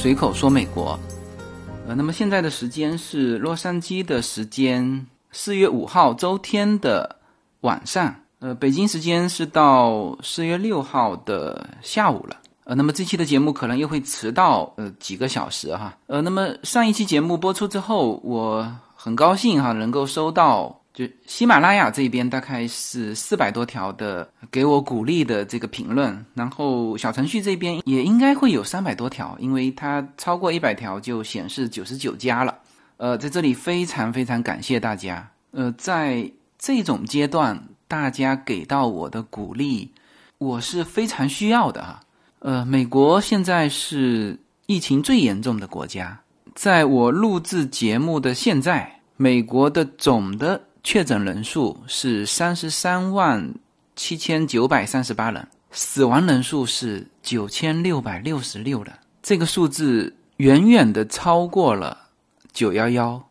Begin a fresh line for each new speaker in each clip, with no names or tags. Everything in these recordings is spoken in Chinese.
随口说美国。呃，那么现在的时间是洛杉矶的时间，四月五号周天的晚上。呃，北京时间是到四月六号的下午了。呃，那么这期的节目可能又会迟到呃几个小时哈。呃，那么上一期节目播出之后，我很高兴哈，能够收到。就喜马拉雅这边大概是四百多条的给我鼓励的这个评论，然后小程序这边也应该会有三百多条，因为它超过一百条就显示九十九加了。呃，在这里非常非常感谢大家。呃，在这种阶段，大家给到我的鼓励，我是非常需要的哈。呃，美国现在是疫情最严重的国家，在我录制节目的现在，美国的总的。确诊人数是三十三万七千九百三十八人，死亡人数是九千六百六十六人。这个数字远远的超过了九幺幺，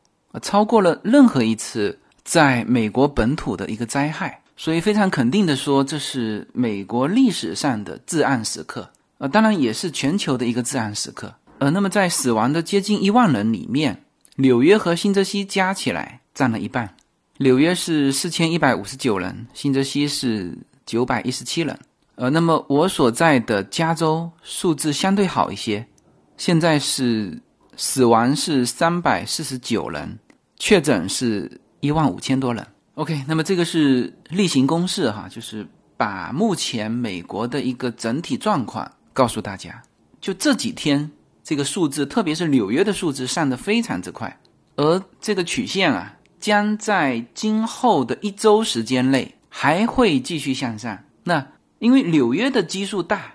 超过了任何一次在美国本土的一个灾害。所以非常肯定的说，这是美国历史上的至暗时刻。呃，当然也是全球的一个至暗时刻。呃，那么在死亡的接近一万人里面，纽约和新泽西加起来占了一半。纽约是四千一百五十九人，新泽西是九百一十七人。呃，那么我所在的加州数字相对好一些，现在是死亡是三百四十九人，确诊是一万五千多人。OK，那么这个是例行公事哈，就是把目前美国的一个整体状况告诉大家。就这几天这个数字，特别是纽约的数字上的非常之快，而这个曲线啊。将在今后的一周时间内还会继续向上。那因为纽约的基数大，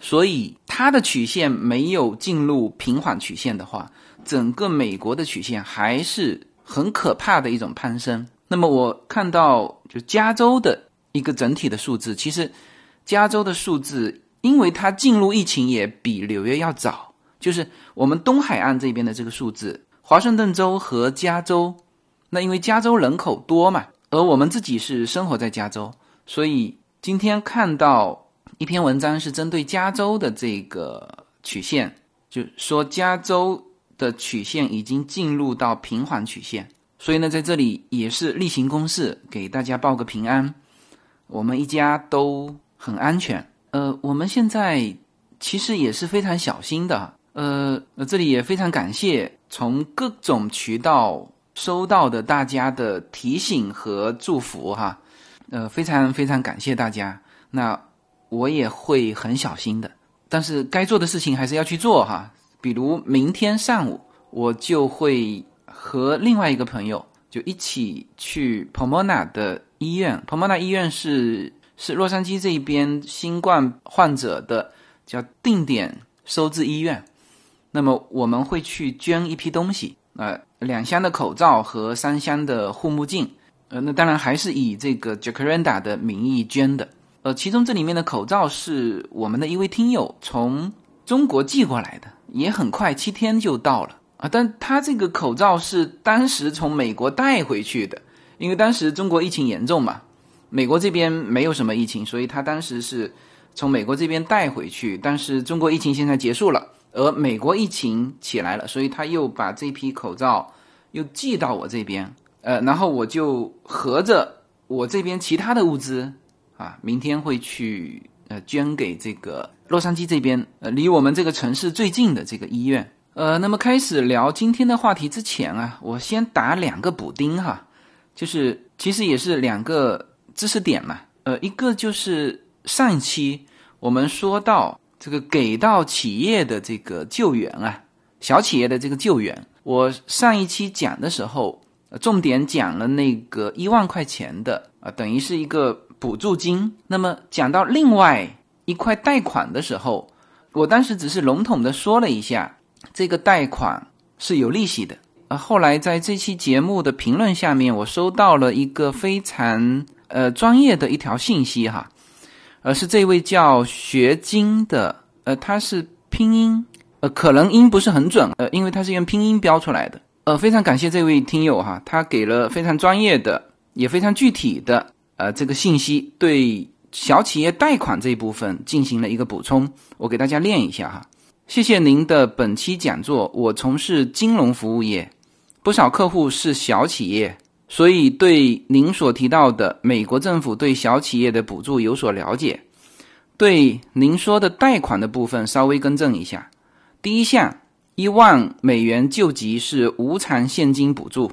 所以它的曲线没有进入平缓曲线的话，整个美国的曲线还是很可怕的一种攀升。那么我看到就加州的一个整体的数字，其实加州的数字，因为它进入疫情也比纽约要早，就是我们东海岸这边的这个数字，华盛顿州和加州。那因为加州人口多嘛，而我们自己是生活在加州，所以今天看到一篇文章是针对加州的这个曲线，就说加州的曲线已经进入到平缓曲线，所以呢，在这里也是例行公事，给大家报个平安，我们一家都很安全。呃，我们现在其实也是非常小心的，呃，这里也非常感谢从各种渠道。收到的大家的提醒和祝福哈，呃，非常非常感谢大家。那我也会很小心的，但是该做的事情还是要去做哈。比如明天上午，我就会和另外一个朋友就一起去 Pomona 的医院。Pomona 医院是是洛杉矶这边新冠患者的叫定点收治医院。那么我们会去捐一批东西。呃，两箱的口罩和三箱的护目镜，呃，那当然还是以这个 Jacaranda 的名义捐的。呃，其中这里面的口罩是我们的一位听友从中国寄过来的，也很快七天就到了啊。但他这个口罩是当时从美国带回去的，因为当时中国疫情严重嘛，美国这边没有什么疫情，所以他当时是从美国这边带回去。但是中国疫情现在结束了。而美国疫情起来了，所以他又把这批口罩又寄到我这边，呃，然后我就合着我这边其他的物资啊，明天会去呃捐给这个洛杉矶这边呃离我们这个城市最近的这个医院。呃，那么开始聊今天的话题之前啊，我先打两个补丁哈，就是其实也是两个知识点嘛，呃，一个就是上一期我们说到。这个给到企业的这个救援啊，小企业的这个救援，我上一期讲的时候，重点讲了那个一万块钱的啊，等于是一个补助金。那么讲到另外一块贷款的时候，我当时只是笼统的说了一下，这个贷款是有利息的。啊，后来在这期节目的评论下面，我收到了一个非常呃专业的一条信息哈。而是这位叫学金的，呃，他是拼音，呃，可能音不是很准，呃，因为他是用拼音标出来的，呃，非常感谢这位听友哈，他给了非常专业的，也非常具体的，呃，这个信息，对小企业贷款这一部分进行了一个补充，我给大家念一下哈，谢谢您的本期讲座。我从事金融服务业，不少客户是小企业，所以对您所提到的美国政府对小企业的补助有所了解。对您说的贷款的部分稍微更正一下。第一项，一万美元救急是无偿现金补助。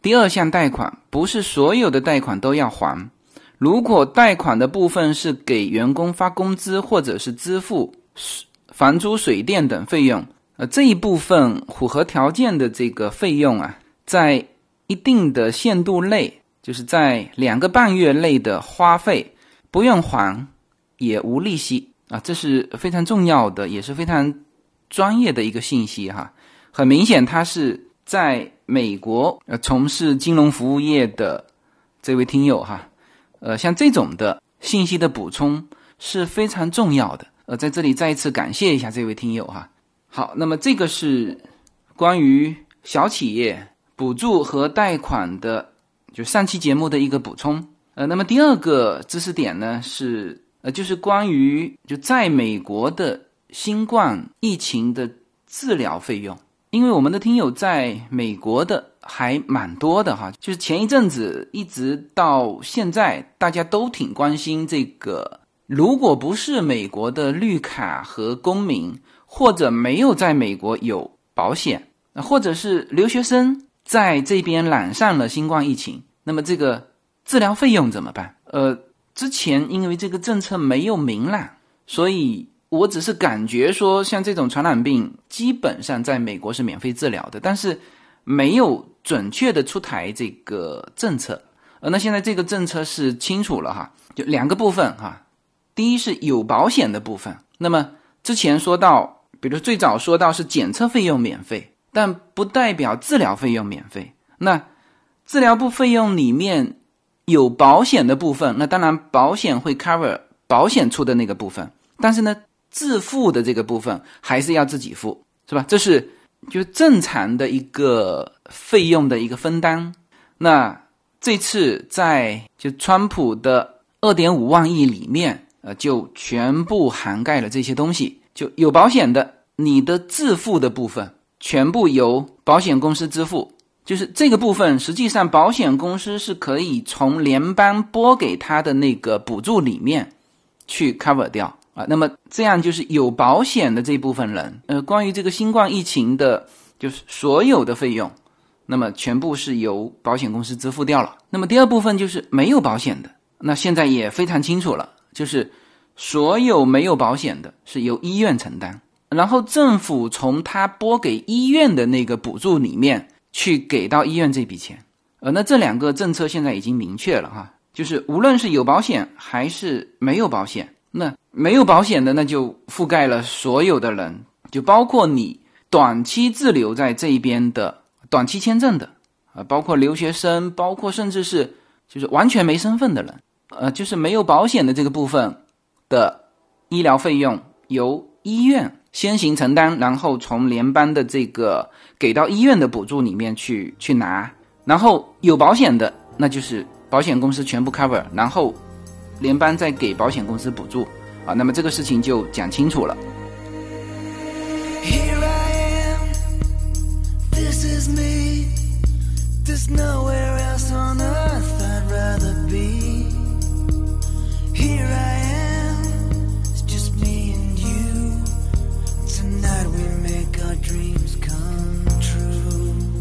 第二项贷款不是所有的贷款都要还。如果贷款的部分是给员工发工资，或者是支付房租、水电等费用，呃，这一部分符合条件的这个费用啊，在一定的限度内，就是在两个半月内的花费不用还，也无利息啊，这是非常重要的，也是非常专业的一个信息哈。很明显，他是在美国呃从事金融服务业的这位听友哈。呃，像这种的信息的补充是非常重要的。呃，在这里再一次感谢一下这位听友哈。好，那么这个是关于小企业补助和贷款的，就上期节目的一个补充。呃，那么第二个知识点呢是，呃，就是关于就在美国的新冠疫情的治疗费用，因为我们的听友在美国的。还蛮多的哈，就是前一阵子一直到现在，大家都挺关心这个。如果不是美国的绿卡和公民，或者没有在美国有保险，或者是留学生在这边染上了新冠疫情，那么这个治疗费用怎么办？呃，之前因为这个政策没有明朗，所以我只是感觉说，像这种传染病基本上在美国是免费治疗的，但是没有。准确的出台这个政策，呃，那现在这个政策是清楚了哈，就两个部分哈。第一是有保险的部分，那么之前说到，比如最早说到是检测费用免费，但不代表治疗费用免费。那治疗部费用里面有保险的部分，那当然保险会 cover 保险出的那个部分，但是呢，自付的这个部分还是要自己付，是吧？这是。就正常的一个费用的一个分担，那这次在就川普的二点五万亿里面，呃，就全部涵盖了这些东西。就有保险的，你的自付的部分全部由保险公司支付，就是这个部分，实际上保险公司是可以从联邦拨给他的那个补助里面去 cover 掉。啊，那么这样就是有保险的这部分人，呃，关于这个新冠疫情的，就是所有的费用，那么全部是由保险公司支付掉了。那么第二部分就是没有保险的，那现在也非常清楚了，就是所有没有保险的是由医院承担，然后政府从他拨给医院的那个补助里面去给到医院这笔钱。呃，那这两个政策现在已经明确了哈，就是无论是有保险还是没有保险。那没有保险的，那就覆盖了所有的人，就包括你短期滞留在这边的短期签证的，啊，包括留学生，包括甚至是就是完全没身份的人，呃，就是没有保险的这个部分的医疗费用由医院先行承担，然后从联邦的这个给到医院的补助里面去去拿，然后有保险的，那就是保险公司全部 cover，然后。联邦再给保险公司补助啊，那么这个事情就讲清楚了。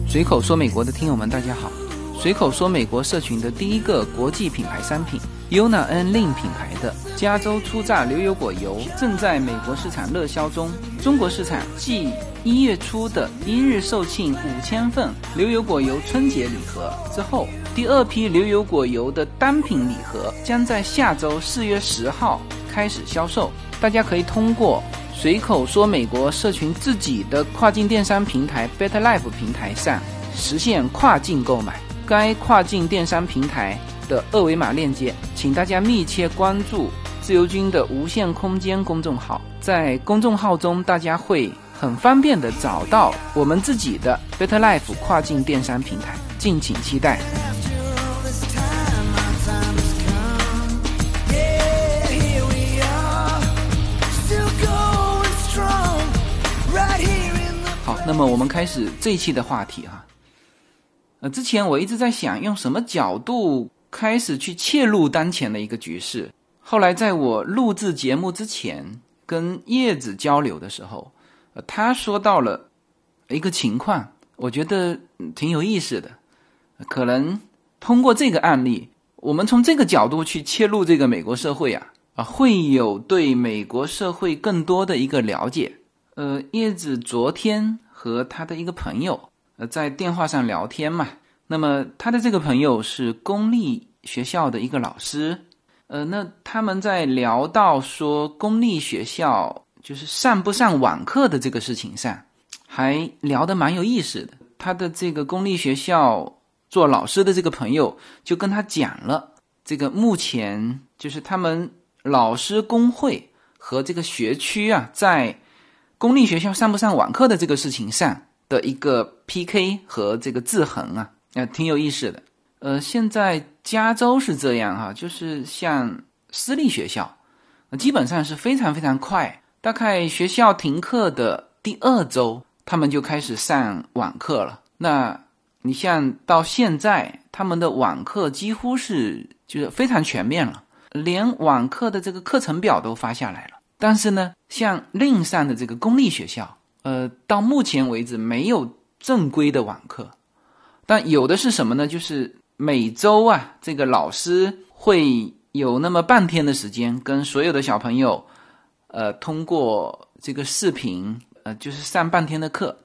随口说美国的听友们，大家好。随口说美国社群的第一个国际品牌商品。Yuna N Lin 品牌的加州初榨牛油果油正在美国市场热销中。中国市场继一月初的一日售罄五千份牛油果油春节礼盒之后，第二批牛油果油的单品礼盒将在下周四月十号开始销售。大家可以通过随口说美国社群自己的跨境电商平台 Better Life 平台上实现跨境购买。该跨境电商平台。的二维码链接，请大家密切关注自由军的无限空间公众号，在公众号中，大家会很方便的找到我们自己的 Better Life 跨境电商平台，敬请期待。那么我们开始这一期的话题哈。呃，之前我一直在想用什么角度开始去切入当前的一个局势。后来在我录制节目之前，跟叶子交流的时候，呃，他说到了一个情况，我觉得挺有意思的。可能通过这个案例，我们从这个角度去切入这个美国社会啊，啊，会有对美国社会更多的一个了解。呃，叶子昨天和他的一个朋友呃在电话上聊天嘛，那么他的这个朋友是公立学校的一个老师，呃，那他们在聊到说公立学校就是上不上网课的这个事情上，还聊得蛮有意思的。他的这个公立学校做老师的这个朋友就跟他讲了，这个目前就是他们老师工会和这个学区啊在。公立学校上不上网课的这个事情上的一个 PK 和这个制衡啊，呃，挺有意思的。呃，现在加州是这样哈，就是像私立学校，基本上是非常非常快，大概学校停课的第二周，他们就开始上网课了。那你像到现在，他们的网课几乎是就是非常全面了，连网课的这个课程表都发下来了。但是呢，像另上的这个公立学校，呃，到目前为止没有正规的网课，但有的是什么呢？就是每周啊，这个老师会有那么半天的时间，跟所有的小朋友，呃，通过这个视频，呃，就是上半天的课。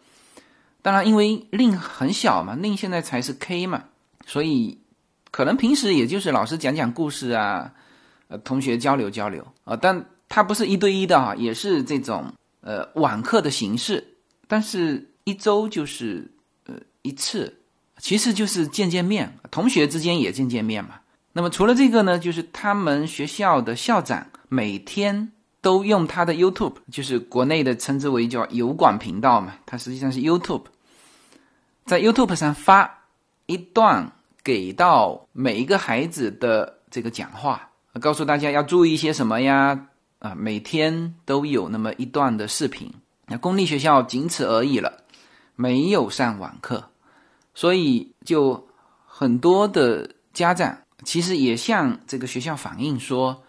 当然，因为令很小嘛，令现在才是 K 嘛，所以可能平时也就是老师讲讲故事啊，呃，同学交流交流啊，但。它不是一对一的哈，也是这种呃网课的形式，但是一周就是呃一次，其实就是见见面，同学之间也见见面嘛。那么除了这个呢，就是他们学校的校长每天都用他的 YouTube，就是国内的称之为叫油管频道嘛，它实际上是 YouTube，在 YouTube 上发一段给到每一个孩子的这个讲话，告诉大家要注意一些什么呀。啊，每天都有那么一段的视频。那公立学校仅此而已了，没有上网课，所以就很多的家长其实也向这个学校反映说：，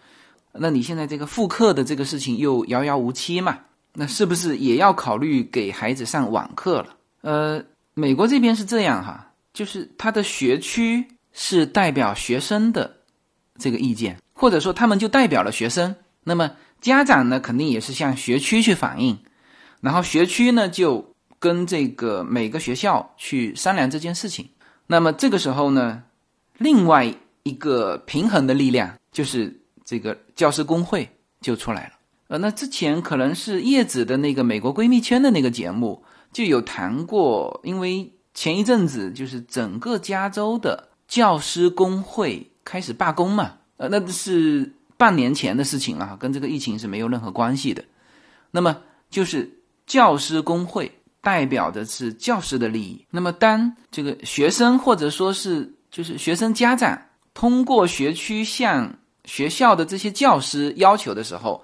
那你现在这个复课的这个事情又遥遥无期嘛？那是不是也要考虑给孩子上网课了？呃，美国这边是这样哈，就是他的学区是代表学生的这个意见，或者说他们就代表了学生。那么家长呢，肯定也是向学区去反映，然后学区呢就跟这个每个学校去商量这件事情。那么这个时候呢，另外一个平衡的力量就是这个教师工会就出来了。呃，那之前可能是叶子的那个美国闺蜜圈的那个节目就有谈过，因为前一阵子就是整个加州的教师工会开始罢工嘛，呃，那是。半年前的事情了，跟这个疫情是没有任何关系的。那么就是教师工会代表的是教师的利益。那么当这个学生或者说是就是学生家长通过学区向学校的这些教师要求的时候，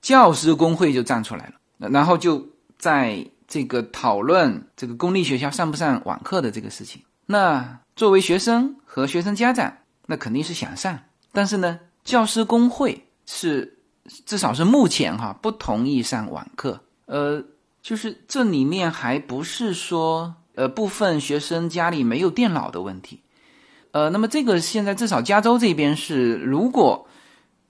教师工会就站出来了，然后就在这个讨论这个公立学校上不上网课的这个事情。那作为学生和学生家长，那肯定是想上，但是呢？教师工会是至少是目前哈不同意上网课，呃，就是这里面还不是说呃部分学生家里没有电脑的问题，呃，那么这个现在至少加州这边是，如果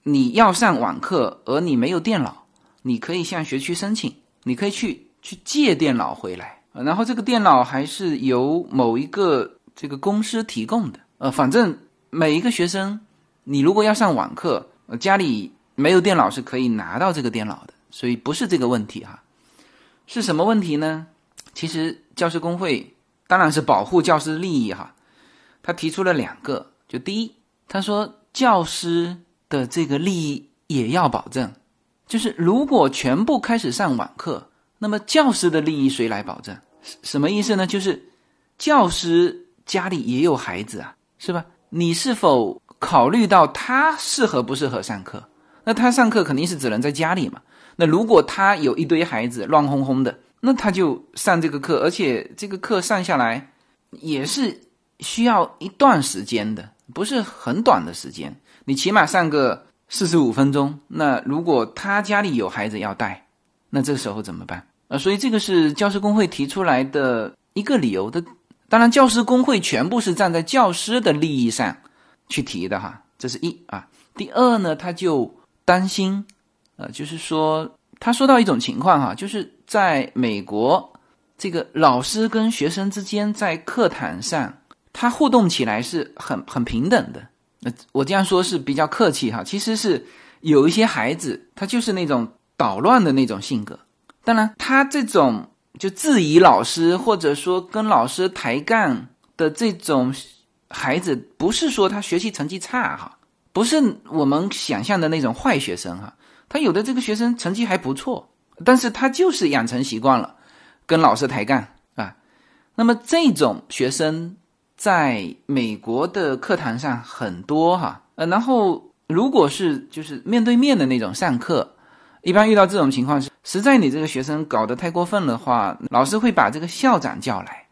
你要上网课而你没有电脑，你可以向学区申请，你可以去去借电脑回来，然后这个电脑还是由某一个这个公司提供的，呃，反正每一个学生。你如果要上网课，家里没有电脑是可以拿到这个电脑的，所以不是这个问题哈。是什么问题呢？其实教师工会当然是保护教师利益哈。他提出了两个，就第一，他说教师的这个利益也要保证，就是如果全部开始上网课，那么教师的利益谁来保证？什么意思呢？就是教师家里也有孩子啊，是吧？你是否？考虑到他适合不适合上课，那他上课肯定是只能在家里嘛。那如果他有一堆孩子乱哄哄的，那他就上这个课，而且这个课上下来也是需要一段时间的，不是很短的时间。你起码上个四十五分钟。那如果他家里有孩子要带，那这个时候怎么办？啊，所以这个是教师工会提出来的一个理由的。当然，教师工会全部是站在教师的利益上去提的哈，这是一啊。第二呢，他就担心，呃，就是说他说到一种情况哈，就是在美国，这个老师跟学生之间在课堂上，他互动起来是很很平等的。那我这样说是比较客气哈，其实是有一些孩子他就是那种捣乱的那种性格。当然，他这种。就质疑老师，或者说跟老师抬杠的这种孩子，不是说他学习成绩差哈，不是我们想象的那种坏学生哈。他有的这个学生成绩还不错，但是他就是养成习惯了跟老师抬杠啊。那么这种学生在美国的课堂上很多哈，呃，然后如果是就是面对面的那种上课。一般遇到这种情况是，实在你这个学生搞得太过分的话，老师会把这个校长叫来，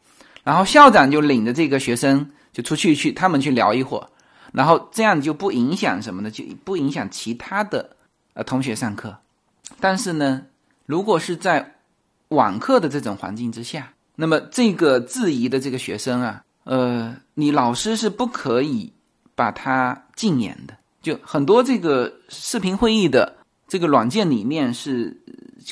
然后校长就领着这个学生就出去去他们去聊一会儿，然后这样就不影响什么的，就不影响其他的呃同学上课。但是呢，如果是在网课的这种环境之下，那么这个质疑的这个学生啊，呃，你老师是不可以把他禁言的，就很多这个视频会议的。这个软件里面是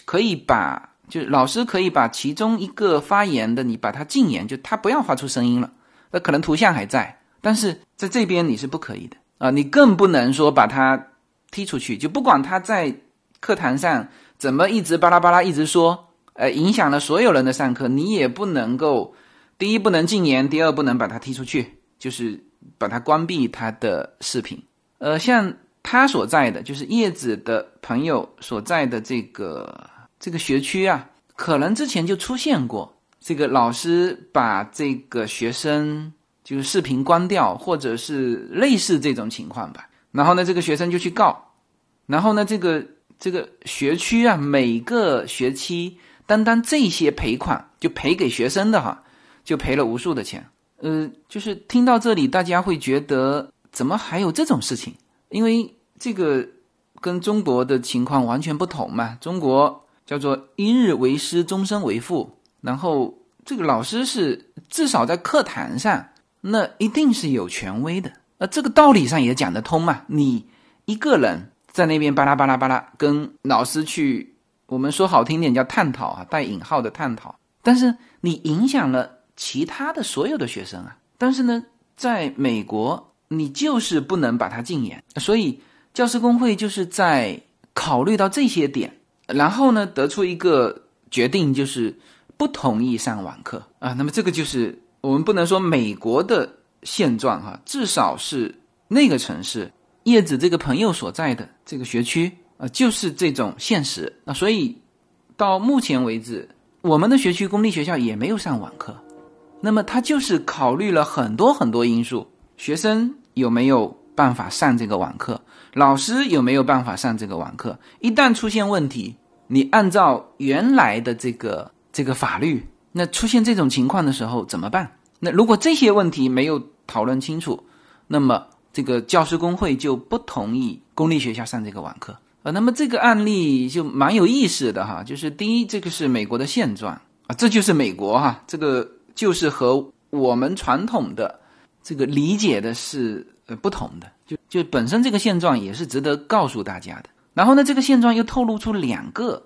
可以把，就是老师可以把其中一个发言的你把他禁言，就他不要发出声音了。那可能图像还在，但是在这边你是不可以的啊！你更不能说把他踢出去，就不管他在课堂上怎么一直巴拉巴拉一直说，呃，影响了所有人的上课，你也不能够第一不能禁言，第二不能把他踢出去，就是把他关闭他的视频。呃，像。他所在的就是叶子的朋友所在的这个这个学区啊，可能之前就出现过这个老师把这个学生就是视频关掉，或者是类似这种情况吧。然后呢，这个学生就去告，然后呢，这个这个学区啊，每个学期单单这些赔款就赔给学生的哈，就赔了无数的钱。呃，就是听到这里，大家会觉得怎么还有这种事情？因为这个跟中国的情况完全不同嘛，中国叫做一日为师，终身为父。然后这个老师是至少在课堂上，那一定是有权威的。那这个道理上也讲得通嘛。你一个人在那边巴拉巴拉巴拉跟老师去，我们说好听点叫探讨啊，带引号的探讨。但是你影响了其他的所有的学生啊。但是呢，在美国。你就是不能把它禁言，所以教师工会就是在考虑到这些点，然后呢得出一个决定，就是不同意上网课啊。那么这个就是我们不能说美国的现状哈，至少是那个城市叶子这个朋友所在的这个学区啊，就是这种现实啊。所以到目前为止，我们的学区公立学校也没有上网课，那么他就是考虑了很多很多因素，学生。有没有办法上这个网课？老师有没有办法上这个网课？一旦出现问题，你按照原来的这个这个法律，那出现这种情况的时候怎么办？那如果这些问题没有讨论清楚，那么这个教师工会就不同意公立学校上这个网课啊。那么这个案例就蛮有意思的哈，就是第一，这个是美国的现状啊，这就是美国哈，这个就是和我们传统的。这个理解的是呃不同的，就就本身这个现状也是值得告诉大家的。然后呢，这个现状又透露出两个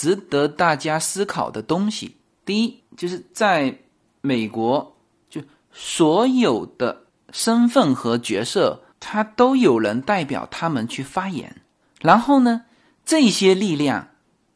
值得大家思考的东西。第一，就是在美国，就所有的身份和角色，他都有人代表他们去发言。然后呢，这些力量，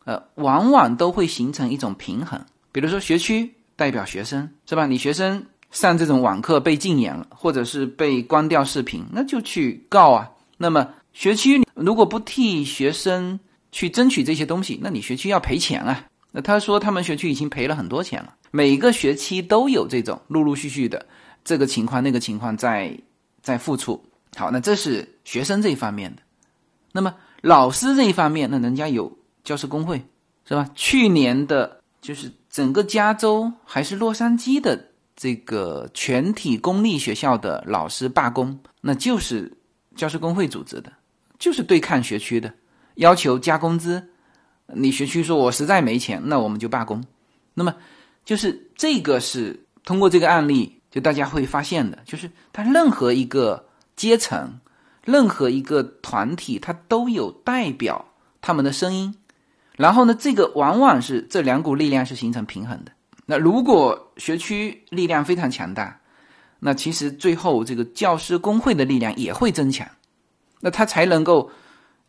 呃，往往都会形成一种平衡。比如说，学区代表学生，是吧？你学生。上这种网课被禁言了，或者是被关掉视频，那就去告啊。那么学区如果不替学生去争取这些东西，那你学区要赔钱啊。那他说他们学区已经赔了很多钱了，每个学期都有这种陆陆续续的这个情况那个情况在在付出。好，那这是学生这一方面的。那么老师这一方面，那人家有教师工会是吧？去年的。就是整个加州还是洛杉矶的这个全体公立学校的老师罢工，那就是教师工会组织的，就是对抗学区的，要求加工资。你学区说我实在没钱，那我们就罢工。那么就是这个是通过这个案例，就大家会发现的，就是他任何一个阶层。任何一个团体，它都有代表他们的声音，然后呢，这个往往是这两股力量是形成平衡的。那如果学区力量非常强大，那其实最后这个教师工会的力量也会增强，那它才能够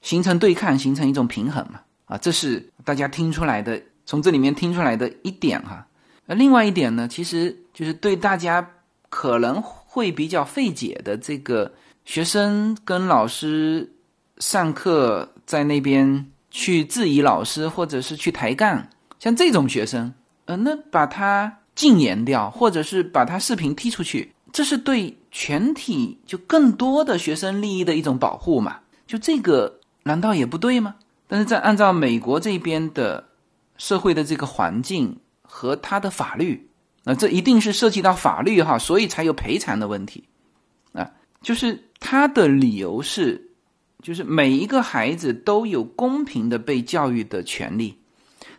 形成对抗，形成一种平衡嘛。啊，这是大家听出来的，从这里面听出来的一点哈。那另外一点呢，其实就是对大家可能会比较费解的这个。学生跟老师上课，在那边去质疑老师，或者是去抬杠，像这种学生，呃，那把他禁言掉，或者是把他视频踢出去，这是对全体就更多的学生利益的一种保护嘛？就这个难道也不对吗？但是在按照美国这边的社会的这个环境和他的法律，那这一定是涉及到法律哈，所以才有赔偿的问题啊，就是。他的理由是，就是每一个孩子都有公平的被教育的权利，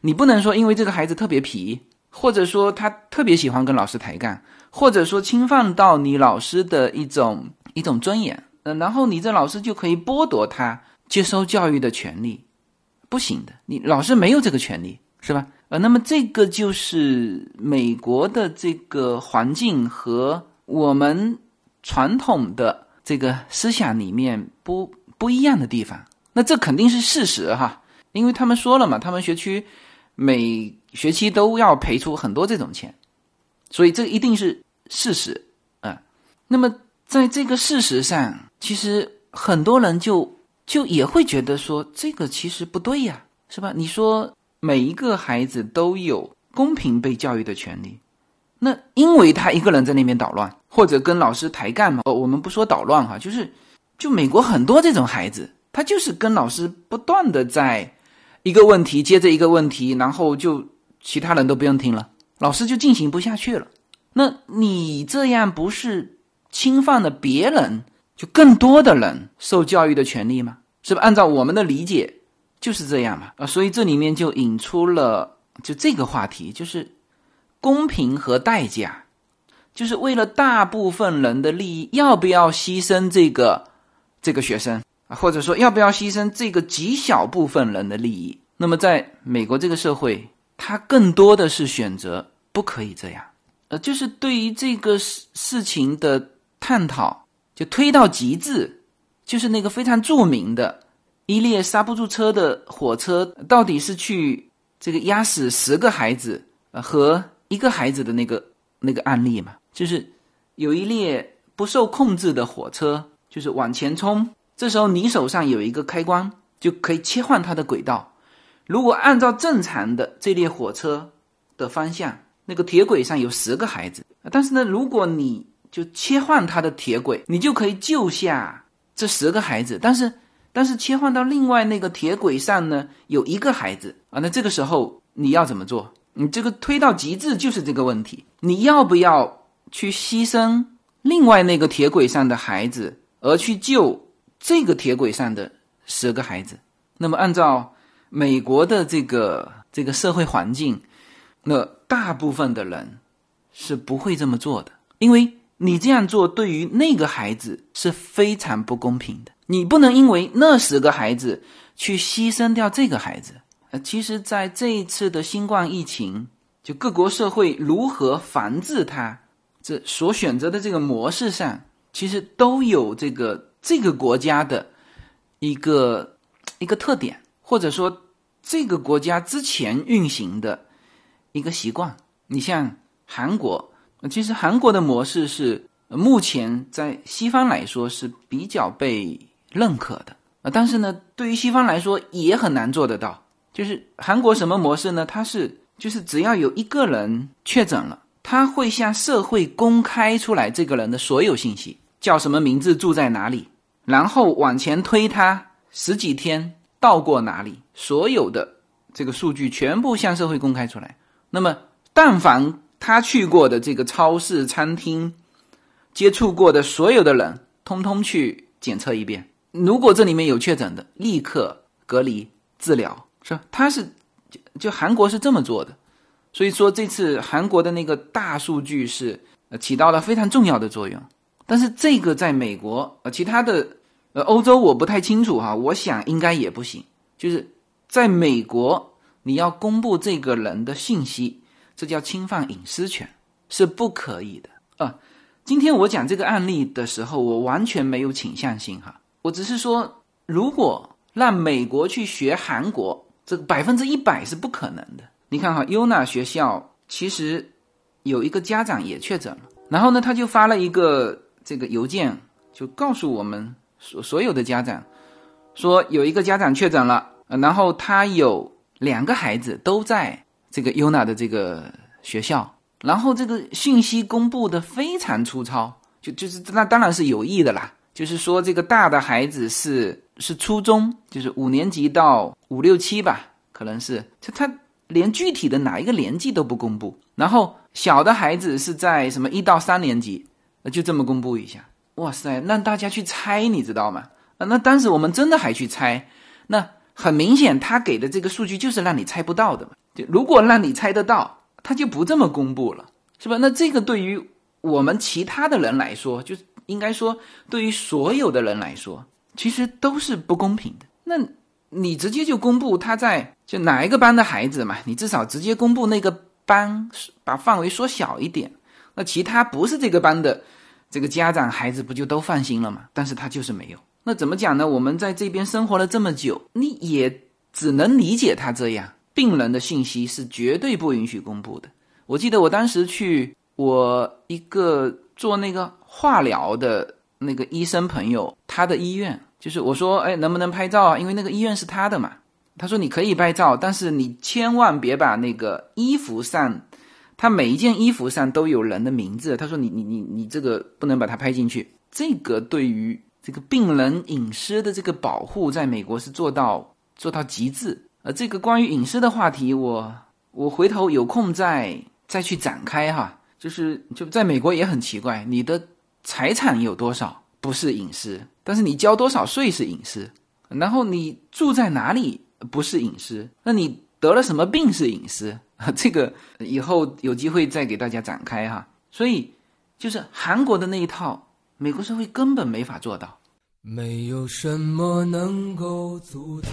你不能说因为这个孩子特别皮，或者说他特别喜欢跟老师抬杠，或者说侵犯到你老师的一种一种尊严，嗯，然后你这老师就可以剥夺他接受教育的权利，不行的，你老师没有这个权利，是吧？呃，那么这个就是美国的这个环境和我们传统的。这个思想里面不不一样的地方，那这肯定是事实哈，因为他们说了嘛，他们学区每学期都要赔出很多这种钱，所以这一定是事实啊。那么在这个事实上，其实很多人就就也会觉得说，这个其实不对呀，是吧？你说每一个孩子都有公平被教育的权利。那因为他一个人在那边捣乱，或者跟老师抬杠嘛？我们不说捣乱哈，就是，就美国很多这种孩子，他就是跟老师不断的在一个问题接着一个问题，然后就其他人都不用听了，老师就进行不下去了。那你这样不是侵犯了别人，就更多的人受教育的权利吗？是不？按照我们的理解就是这样嘛？啊，所以这里面就引出了就这个话题，就是。公平和代价，就是为了大部分人的利益，要不要牺牲这个这个学生啊？或者说，要不要牺牲这个极小部分人的利益？那么，在美国这个社会，他更多的是选择不可以这样。呃，就是对于这个事事情的探讨，就推到极致，就是那个非常著名的一列刹不住车的火车，到底是去这个压死十个孩子和。一个孩子的那个那个案例嘛，就是有一列不受控制的火车，就是往前冲。这时候你手上有一个开关，就可以切换它的轨道。如果按照正常的这列火车的方向，那个铁轨上有十个孩子，但是呢，如果你就切换他的铁轨，你就可以救下这十个孩子。但是，但是切换到另外那个铁轨上呢，有一个孩子啊，那这个时候你要怎么做？你这个推到极致就是这个问题，你要不要去牺牲另外那个铁轨上的孩子，而去救这个铁轨上的十个孩子？那么按照美国的这个这个社会环境，那大部分的人是不会这么做的，因为你这样做对于那个孩子是非常不公平的。你不能因为那十个孩子去牺牲掉这个孩子。呃，其实，在这一次的新冠疫情，就各国社会如何防治它，这所选择的这个模式上，其实都有这个这个国家的一个一个特点，或者说这个国家之前运行的一个习惯。你像韩国，其实韩国的模式是目前在西方来说是比较被认可的啊，但是呢，对于西方来说也很难做得到。就是韩国什么模式呢？它是就是只要有一个人确诊了，他会向社会公开出来这个人的所有信息，叫什么名字，住在哪里，然后往前推他十几天到过哪里，所有的这个数据全部向社会公开出来。那么，但凡他去过的这个超市、餐厅，接触过的所有的人，通通去检测一遍。如果这里面有确诊的，立刻隔离治疗，是吧？他是就就韩国是这么做的，所以说这次韩国的那个大数据是起到了非常重要的作用。但是这个在美国呃，其他的呃欧洲我不太清楚哈，我想应该也不行。就是在美国，你要公布这个人的信息，这叫侵犯隐私权，是不可以的啊。今天我讲这个案例的时候，我完全没有倾向性哈，我只是说，如果让美国去学韩国，这百分之一百是不可能的。你看哈，优娜学校其实有一个家长也确诊了，然后呢，他就发了一个。这个邮件就告诉我们所所有的家长，说有一个家长确诊了，然后他有两个孩子都在这个 UNA 的这个学校，然后这个信息公布的非常粗糙，就就是那当然是有意的啦，就是说这个大的孩子是是初中，就是五年级到五六七吧，可能是就他连具体的哪一个年纪都不公布，然后小的孩子是在什么一到三年级。就这么公布一下，哇塞，让大家去猜，你知道吗？啊，那当时我们真的还去猜，那很明显，他给的这个数据就是让你猜不到的嘛。就如果让你猜得到，他就不这么公布了，是吧？那这个对于我们其他的人来说，就应该说对于所有的人来说，其实都是不公平的。那你直接就公布他在就哪一个班的孩子嘛？你至少直接公布那个班，把范围缩小一点。那其他不是这个班的。这个家长孩子不就都放心了吗？但是他就是没有。那怎么讲呢？我们在这边生活了这么久，你也只能理解他这样。病人的信息是绝对不允许公布的。我记得我当时去我一个做那个化疗的那个医生朋友他的医院，就是我说，哎，能不能拍照啊？因为那个医院是他的嘛。他说你可以拍照，但是你千万别把那个衣服上。他每一件衣服上都有人的名字。他说：“你你你你这个不能把它拍进去。这个对于这个病人隐私的这个保护，在美国是做到做到极致。呃，这个关于隐私的话题，我我回头有空再再去展开哈。就是就在美国也很奇怪，你的财产有多少不是隐私，但是你交多少税是隐私。然后你住在哪里不是隐私，那你得了什么病是隐私。”，这个以后有机会再给大家展开哈。所以，就是韩国的那一套，美国社会根本没法做到。没有什么能够阻挡，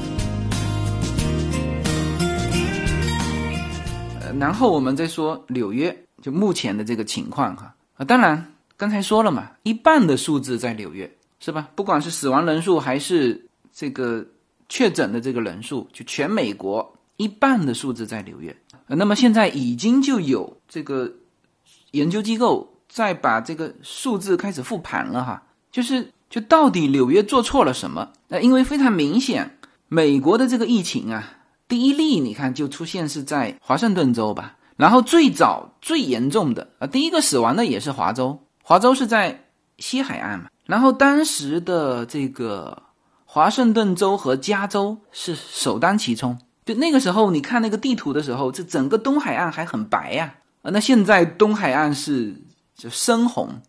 然后我们再说纽约，就目前的这个情况哈啊，当然刚才说了嘛，一半的数字在纽约是吧？不管是死亡人数还是这个确诊的这个人数，就全美国一半的数字在纽约。那么现在已经就有这个研究机构在把这个数字开始复盘了哈，就是就到底纽约做错了什么？那因为非常明显，美国的这个疫情啊。第一例，你看就出现是在华盛顿州吧，然后最早最严重的啊，第一个死亡的也是华州，华州是在西海岸嘛，然后当时的这个华盛顿州和加州是首当其冲，就那个时候你看那个地图的时候，这整个东海岸还很白呀，啊，那现在东海岸是就深红，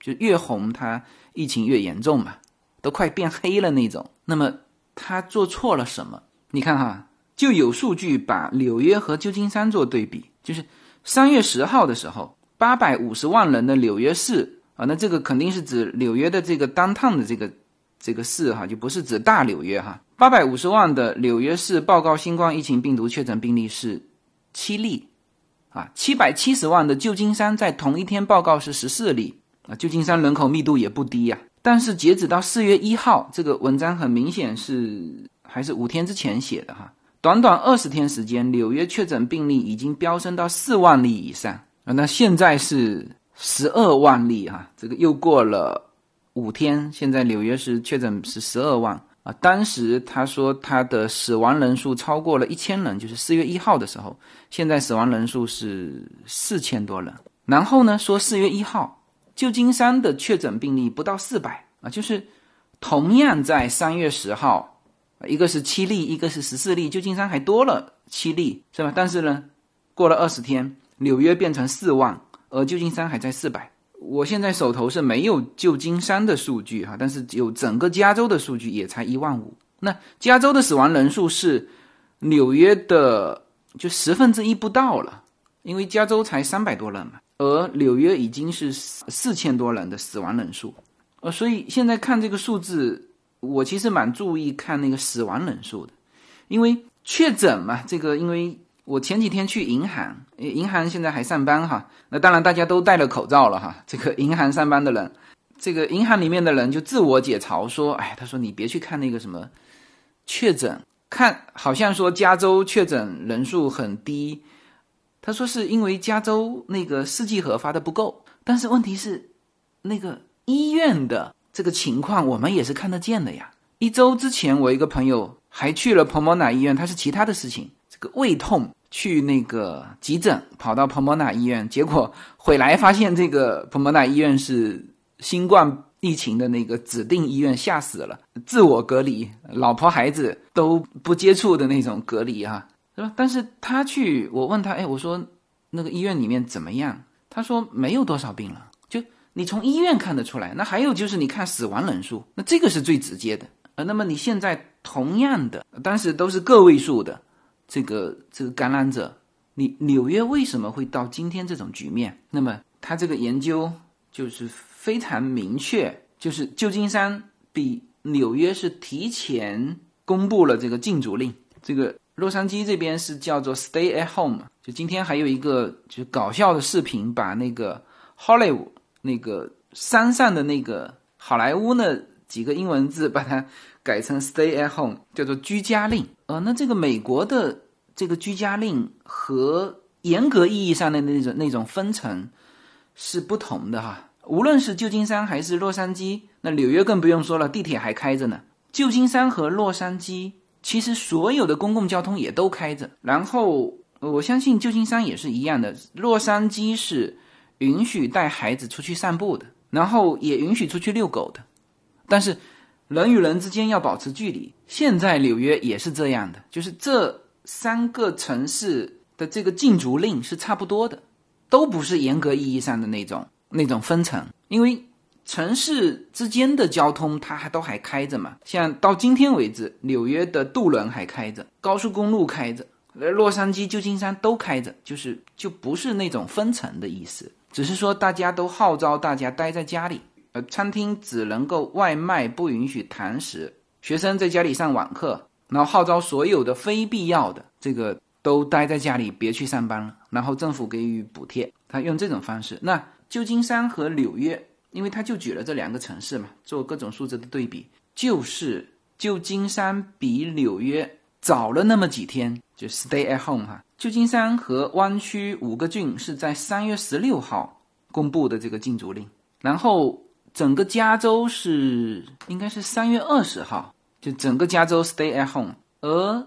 就越红它疫情越严重嘛，都快变黑了那种。那么他做错了什么？你看哈，就有数据把纽约和旧金山做对比，就是三月十号的时候，八百五十万人的纽约市啊，那这个肯定是指纽约的这个当趟的这个这个市哈，就不是指大纽约哈。八百五十万的纽约市报告新冠疫情病毒确诊病例是七例，啊，七百七十万的旧金山在同一天报告是十四例，啊，旧金山人口密度也不低呀。但是截止到四月一号，这个文章很明显是还是五天之前写的哈，短短二十天时间，纽约确诊病例已经飙升到四万例以上啊，那现在是十二万例哈，这个又过了五天，现在纽约是确诊是十二万。啊，当时他说他的死亡人数超过了一千人，就是四月一号的时候，现在死亡人数是四千多人。然后呢，说四月一号，旧金山的确诊病例不到四百啊，就是同样在三月十号，一个是七例，一个是十四例，旧金山还多了七例，是吧？但是呢，过了二十天，纽约变成四万，而旧金山还在四百。我现在手头是没有旧金山的数据哈，但是有整个加州的数据也才一万五。那加州的死亡人数是纽约的就十分之一不到了，因为加州才三百多人嘛，而纽约已经是四千多人的死亡人数。呃，所以现在看这个数字，我其实蛮注意看那个死亡人数的，因为确诊嘛，这个因为。我前几天去银行，银行现在还上班哈。那当然大家都戴了口罩了哈。这个银行上班的人，这个银行里面的人就自我解嘲说：“哎，他说你别去看那个什么确诊，看好像说加州确诊人数很低。他说是因为加州那个试剂盒发的不够。但是问题是，那个医院的这个情况我们也是看得见的呀。一周之前，我一个朋友还去了彭博纳医院，他是其他的事情，这个胃痛。”去那个急诊，跑到彭博纳医院，结果回来发现这个彭博纳医院是新冠疫情的那个指定医院，吓死了，自我隔离，老婆孩子都不接触的那种隔离哈，是吧？但是他去，我问他，哎，我说那个医院里面怎么样？他说没有多少病了，你从医院看得出来。那还有就是你看死亡人数，那这个是最直接的。呃，那么你现在同样的，当时都是个位数的。这个这个感染者，你纽约为什么会到今天这种局面？那么他这个研究就是非常明确，就是旧金山比纽约是提前公布了这个禁足令。这个洛杉矶这边是叫做 Stay at Home。就今天还有一个就是搞笑的视频，把那个 Hollywood 那个山上的那个好莱坞那几个英文字把它。改成 stay at home，叫做居家令。呃，那这个美国的这个居家令和严格意义上的那种那种分层是不同的哈。无论是旧金山还是洛杉矶，那纽约更不用说了，地铁还开着呢。旧金山和洛杉矶其实所有的公共交通也都开着。然后我相信旧金山也是一样的，洛杉矶是允许带孩子出去散步的，然后也允许出去遛狗的，但是。人与人之间要保持距离。现在纽约也是这样的，就是这三个城市的这个禁足令是差不多的，都不是严格意义上的那种那种分层。因为城市之间的交通它还都还开着嘛，像到今天为止，纽约的渡轮还开着，高速公路开着，洛杉矶、旧金山都开着，就是就不是那种分层的意思，只是说大家都号召大家待在家里。呃，餐厅只能够外卖，不允许堂食。学生在家里上网课，然后号召所有的非必要的这个都待在家里，别去上班了。然后政府给予补贴，他用这种方式。那旧金山和纽约，因为他就举了这两个城市嘛，做各种数字的对比，就是旧金山比纽约早了那么几天，就 stay at home 哈。旧金山和湾区五个郡是在三月十六号公布的这个禁足令，然后。整个加州是应该是三月二十号，就整个加州 stay at home，而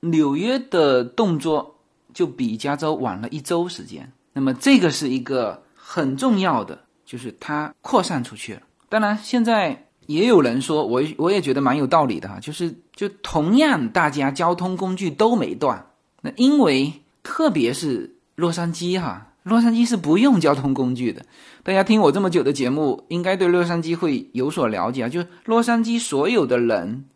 纽约的动作就比加州晚了一周时间。那么这个是一个很重要的，就是它扩散出去了。当然，现在也有人说，我我也觉得蛮有道理的哈，就是就同样大家交通工具都没断，那因为特别是洛杉矶哈。洛杉矶是不用交通工具的。大家听我这么久的节目，应该对洛杉矶会有所了解啊。就是洛杉矶所有的人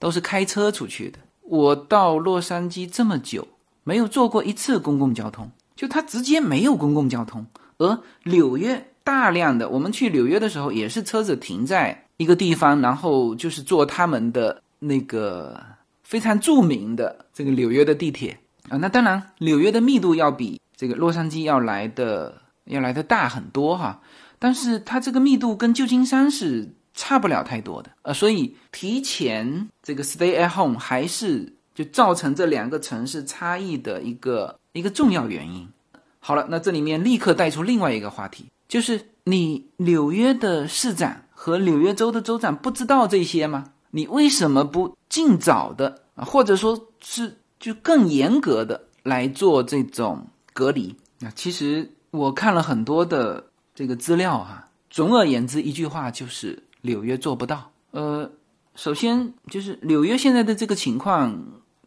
都是开车出去的。我到洛杉矶这么久，没有坐过一次公共交通，就它直接没有公共交通。而纽约大量的，我们去纽约的时候，也是车子停在一个地方，然后就是坐他们的那个非常著名的这个纽约的地铁啊。那当然，纽约的密度要比这个洛杉矶要来的要来的大很多哈，但是它这个密度跟旧金山是差不了太多的呃，所以提前这个 stay at home 还是就造成这两个城市差异的一个一个重要原因。好了，那这里面立刻带出另外一个话题，就是你纽约的市长和纽约州的州长不知道这些吗？你为什么不尽早的或者说是就更严格的来做这种隔离？那其实我看了很多的这个资料哈，总而言之一句话就是纽约做不到。呃，首先就是纽约现在的这个情况，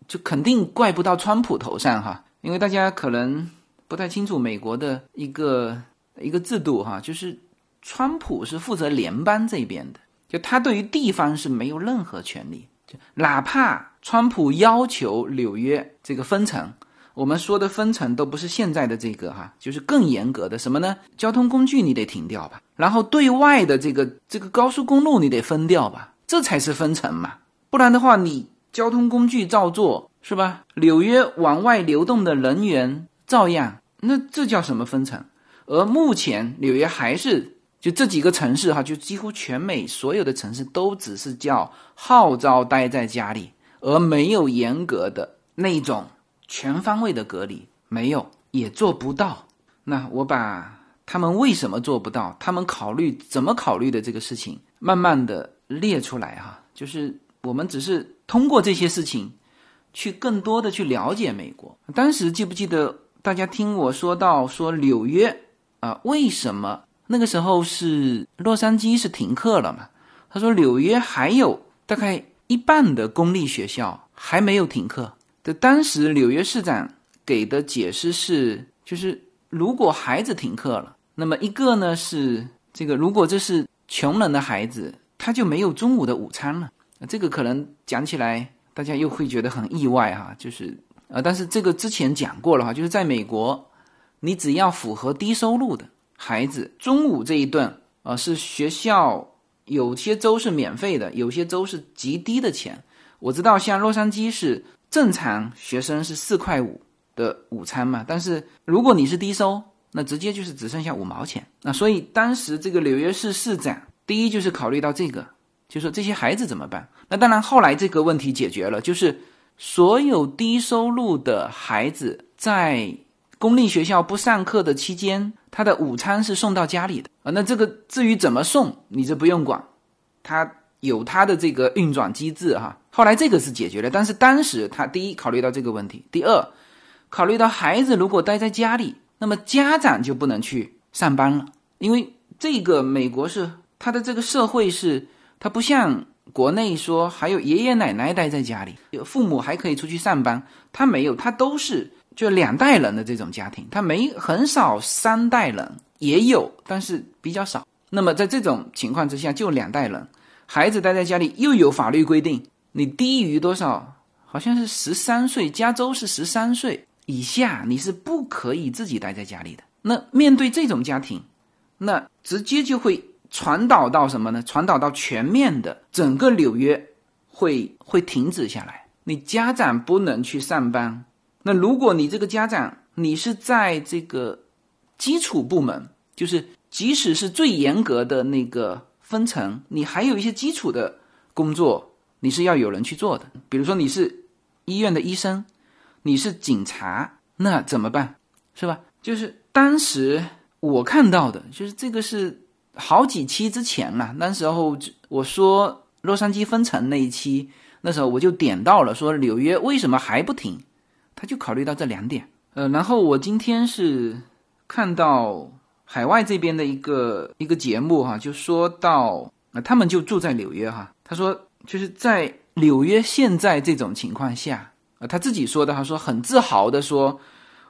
就肯定怪不到川普头上哈，因为大家可能。不太清楚美国的一个一个制度哈，就是川普是负责联邦这边的，就他对于地方是没有任何权利，就哪怕川普要求纽约这个分层，我们说的分层都不是现在的这个哈，就是更严格的什么呢？交通工具你得停掉吧，然后对外的这个这个高速公路你得分掉吧，这才是分层嘛，不然的话你交通工具照做是吧？纽约往外流动的人员照样。那这叫什么分层？而目前纽约还是就这几个城市哈，就几乎全美所有的城市都只是叫号召待在家里，而没有严格的那种全方位的隔离，没有也做不到。那我把他们为什么做不到，他们考虑怎么考虑的这个事情，慢慢的列出来哈，就是我们只是通过这些事情，去更多的去了解美国。当时记不记得？大家听我说到说纽约啊，为什么那个时候是洛杉矶是停课了嘛？他说纽约还有大概一半的公立学校还没有停课。的当时纽约市长给的解释是，就是如果孩子停课了，那么一个呢是这个，如果这是穷人的孩子，他就没有中午的午餐了。这个可能讲起来大家又会觉得很意外哈，就是。呃，但是这个之前讲过了哈，就是在美国，你只要符合低收入的孩子，中午这一顿啊是学校有些州是免费的，有些州是极低的钱。我知道像洛杉矶是正常学生是四块五的午餐嘛，但是如果你是低收，那直接就是只剩下五毛钱。那所以当时这个纽约市市长第一就是考虑到这个，就说这些孩子怎么办？那当然后来这个问题解决了，就是。所有低收入的孩子在公立学校不上课的期间，他的午餐是送到家里的啊。那这个至于怎么送，你这不用管，他有他的这个运转机制哈。后来这个是解决了，但是当时他第一考虑到这个问题，第二考虑到孩子如果待在家里，那么家长就不能去上班了，因为这个美国是他的这个社会是，他不像。国内说还有爷爷奶奶待在家里，父母还可以出去上班，他没有，他都是就两代人的这种家庭，他没很少三代人也有，但是比较少。那么在这种情况之下，就两代人，孩子待在家里，又有法律规定，你低于多少？好像是十三岁，加州是十三岁以下，你是不可以自己待在家里的。那面对这种家庭，那直接就会。传导到什么呢？传导到全面的整个纽约会会停止下来。你家长不能去上班。那如果你这个家长，你是在这个基础部门，就是即使是最严格的那个分层，你还有一些基础的工作，你是要有人去做的。比如说你是医院的医生，你是警察，那怎么办？是吧？就是当时我看到的，就是这个是。好几期之前了，那时候我说洛杉矶分层那一期，那时候我就点到了说纽约为什么还不停，他就考虑到这两点。呃，然后我今天是看到海外这边的一个一个节目哈，就说到啊，他们就住在纽约哈，他说就是在纽约现在这种情况下啊，他自己说的，他说很自豪的说，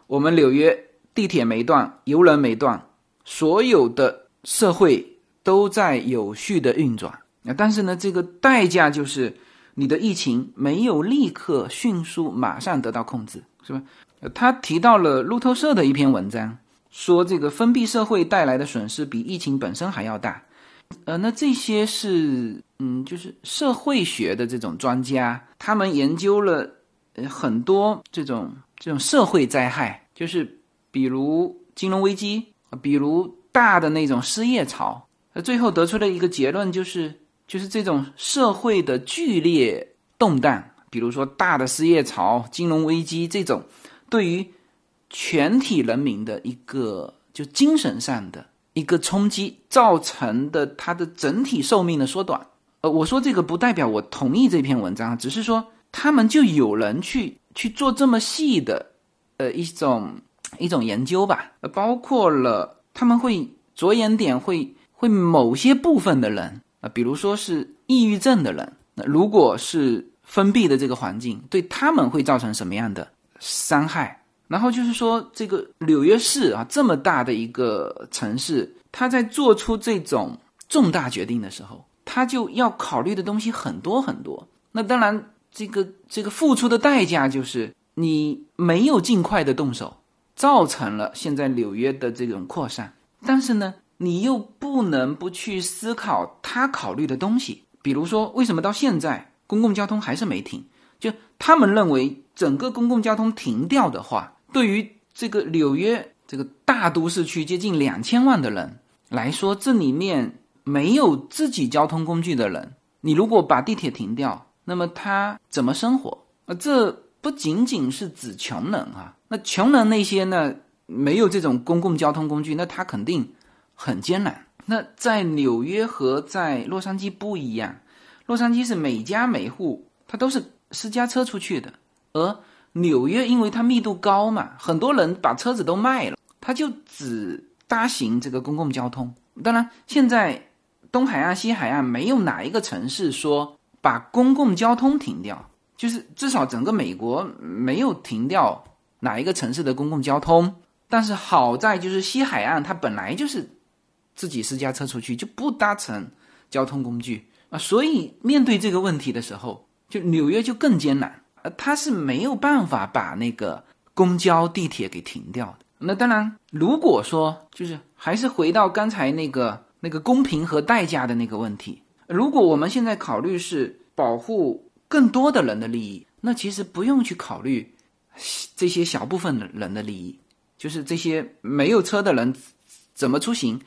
我们纽约地铁没断，游轮没断，所有的社会都在有序的运转。啊，但是呢，这个代价就是你的疫情没有立刻、迅速、马上得到控制，是吧？他提到了路透社的一篇文章，说这个封闭社会带来的损失比疫情本身还要大。呃，那这些是，嗯，就是社会学的这种专家，他们研究了呃很多这种这种社会灾害，就是比如金融危机，比如大的那种失业潮，呃，最后得出的一个结论就是，就是这种社会的剧烈动荡，比如说大的失业潮、金融危机这种，对于全体人民的一个就精神上的。一个冲击造成的它的整体寿命的缩短，呃，我说这个不代表我同意这篇文章，只是说他们就有人去去做这么细的，呃，一种一种研究吧，呃，包括了他们会着眼点会会某些部分的人啊，比如说是抑郁症的人，那如果是封闭的这个环境，对他们会造成什么样的伤害？然后就是说，这个纽约市啊，这么大的一个城市，他在做出这种重大决定的时候，他就要考虑的东西很多很多。那当然，这个这个付出的代价就是你没有尽快的动手，造成了现在纽约的这种扩散。但是呢，你又不能不去思考他考虑的东西，比如说，为什么到现在公共交通还是没停？就他们认为，整个公共交通停掉的话。对于这个纽约这个大都市区接近两千万的人来说，这里面没有自己交通工具的人，你如果把地铁停掉，那么他怎么生活？啊，这不仅仅是指穷人啊，那穷人那些呢，没有这种公共交通工具，那他肯定很艰难。那在纽约和在洛杉矶不一样，洛杉矶是每家每户他都是私家车出去的，而。纽约因为它密度高嘛，很多人把车子都卖了，他就只搭行这个公共交通。当然，现在东海岸、西海岸没有哪一个城市说把公共交通停掉，就是至少整个美国没有停掉哪一个城市的公共交通。但是好在就是西海岸它本来就是自己私家车出去就不搭乘交通工具啊，所以面对这个问题的时候，就纽约就更艰难。呃，他是没有办法把那个公交、地铁给停掉的。那当然，如果说就是还是回到刚才那个那个公平和代价的那个问题，如果我们现在考虑是保护更多的人的利益，那其实不用去考虑这些小部分的人的利益，就是这些没有车的人怎么出行，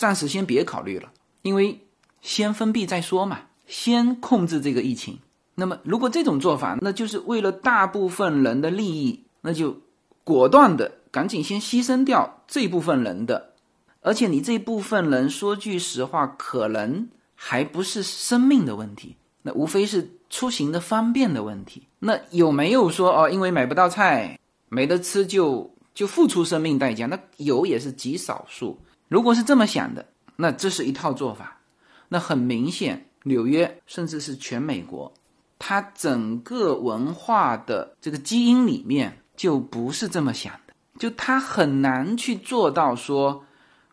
暂时先别考虑了，因为先封闭再说嘛，先控制这个疫情。那么，如果这种做法，那就是为了大部分人的利益，那就果断的赶紧先牺牲掉这部分人的，而且你这部分人说句实话，可能还不是生命的问题，那无非是出行的方便的问题。那有没有说哦，因为买不到菜，没得吃就就付出生命代价？那有也是极少数。如果是这么想的，那这是一套做法。那很明显，纽约甚至是全美国。它整个文化的这个基因里面就不是这么想的，就他很难去做到说，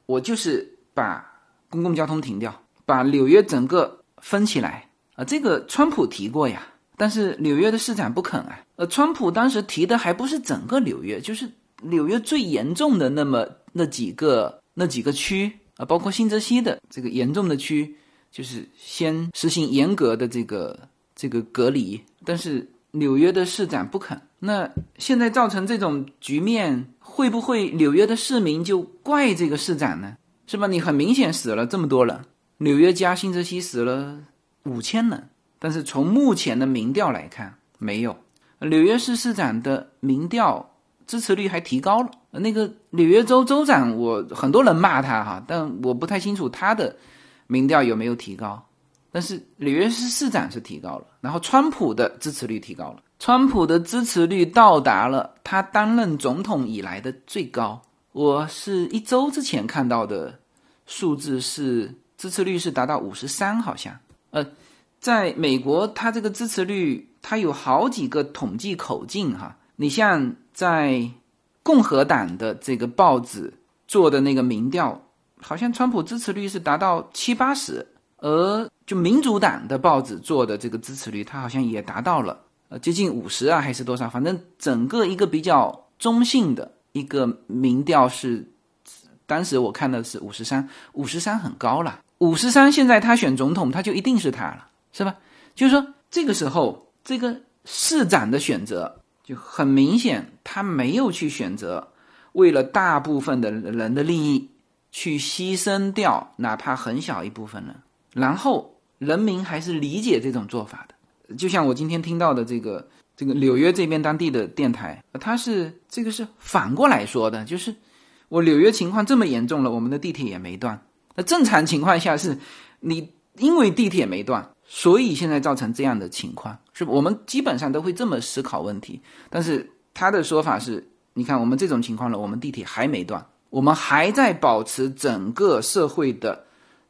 我就是把公共交通停掉，把纽约整个封起来啊。这个川普提过呀，但是纽约的市长不肯啊。呃，川普当时提的还不是整个纽约，就是纽约最严重的那么那几个那几个区啊，包括新泽西的这个严重的区，就是先实行严格的这个。这个隔离，但是纽约的市长不肯。那现在造成这种局面，会不会纽约的市民就怪这个市长呢？是吧？你很明显死了这么多人，纽约加新泽西死了五千人，但是从目前的民调来看，没有。纽约市市长的民调支持率还提高了。那个纽约州州长，我很多人骂他哈，但我不太清楚他的民调有没有提高。但是纽约市市长是提高了，然后川普的支持率提高了，川普的支持率到达了他担任总统以来的最高。我是一周之前看到的数字是支持率是达到五十三，好像。呃，在美国，它这个支持率它有好几个统计口径哈。你像在共和党的这个报纸做的那个民调，好像川普支持率是达到七八十，而就民主党的报纸做的这个支持率，它好像也达到了呃接近五十啊，还是多少？反正整个一个比较中性的一个民调是，当时我看的是五十三，五十三很高了，五十三现在他选总统，他就一定是他了，是吧？就是说这个时候这个市长的选择。就很明显，他没有去选择为了大部分的人的利益去牺牲掉哪怕很小一部分人，然后人民还是理解这种做法的。就像我今天听到的这个这个纽约这边当地的电台，他是这个是反过来说的，就是我纽约情况这么严重了，我们的地铁也没断。那正常情况下是，你因为地铁没断。所以现在造成这样的情况，是我们基本上都会这么思考问题。但是他的说法是，你看我们这种情况了，我们地铁还没断，我们还在保持整个社会的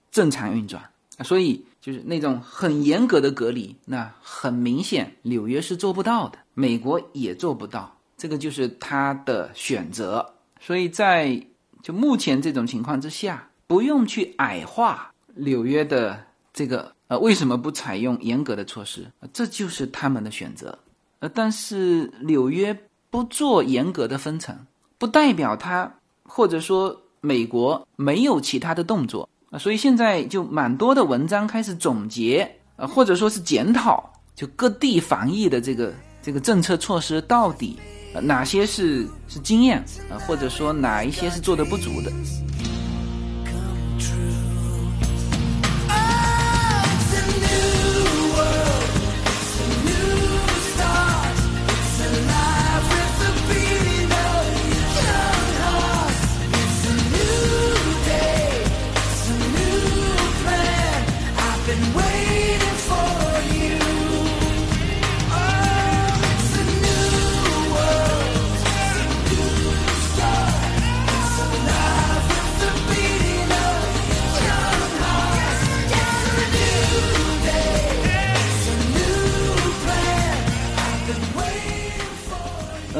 正常运转。所以就是那种很严格的隔离，那很明显纽约是做不到的，美国也做不到。这个就是他的选择。所以在就目前这种情况之下，不用去矮化纽约的这个。呃，为什么不采用严格的措施？这就是他们的选择。呃，但是纽约不做严格的分层，不代表他或者说美国没有其他的动作啊。所以现在就蛮多的文章开始总结，呃，或者说是检讨，就各地防疫的这个这个政策措施到底哪些是是经验啊，或者说哪一些是做的不足的。